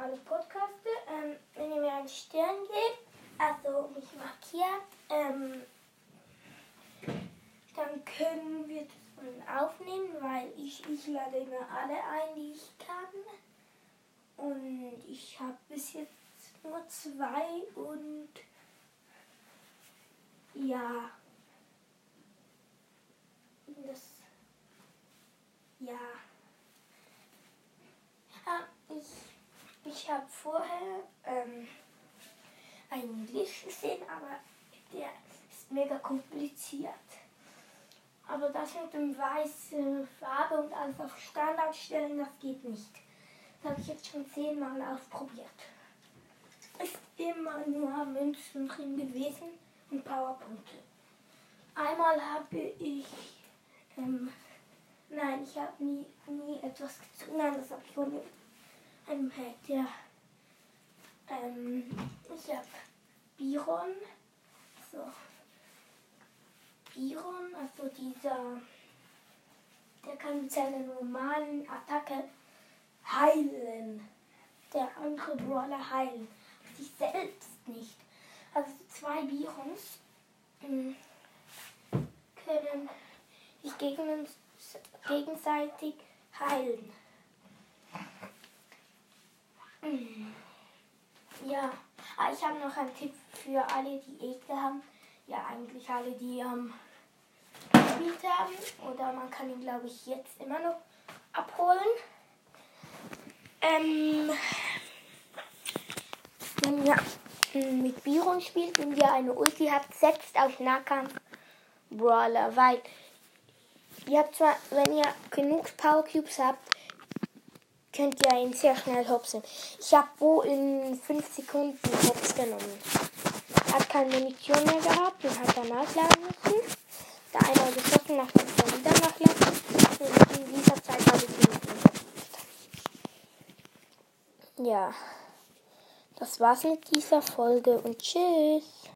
alle Podcasts. Ähm, wenn ihr mir einen Stern gebt, also mich markiert, ähm, dann können wir das aufnehmen, weil ich, ich lade immer alle ein, die ich kann. Und ich habe bis jetzt nur zwei und ja. Das. Ja. Ah, ich ich habe vorher ähm, einen Licht gesehen, aber der ist mega kompliziert. Aber das mit dem weißen Farbe und alles auf Standard stellen, das geht nicht. Das habe ich jetzt schon zehnmal ausprobiert. Ist immer nur Münzen drin gewesen und Powerpunkte. Einmal habe ich, ähm, nein, ich habe nie, nie etwas gezogen. Nein, das habe ich von einem Hack, ja. Ähm, ich habe Biron, so. Biron, also dieser, der kann mit seiner normalen Attacke heilen. Der andere Brawler heilen. Sich selbst nicht. Also zwei Birons ähm, können sich gegen, gegenseitig heilen. Ich habe noch einen Tipp für alle, die Ekel haben. Ja, eigentlich alle, die ähm, gespielt haben. Oder man kann ihn, glaube ich, jetzt immer noch abholen. Ähm, wenn ihr mit Biron spielt und ihr eine Ulti habt, setzt auf Nahkampf Brawler, weil ihr habt zwar, wenn ihr genug Power Cubes habt, könnt ihr ihn sehr schnell hopsen. Ich habe Bo in 5 Sekunden hops genommen. Hat keine Munition mehr gehabt und hat dann nachladen müssen. Da einmal geschossen, nach dem wieder nachladen. Und in dieser Zeit habe ich ihn Ja, das war's mit dieser Folge und tschüss.